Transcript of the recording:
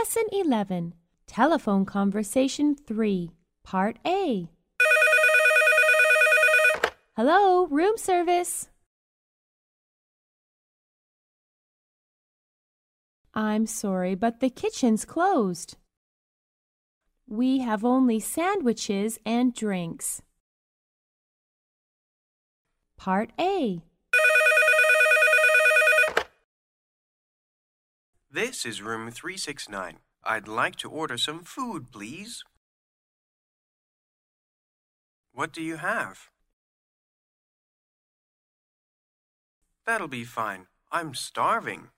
Lesson 11 Telephone Conversation 3, Part A. Hello, room service. I'm sorry, but the kitchen's closed. We have only sandwiches and drinks. Part A. This is room 369. I'd like to order some food, please. What do you have? That'll be fine. I'm starving.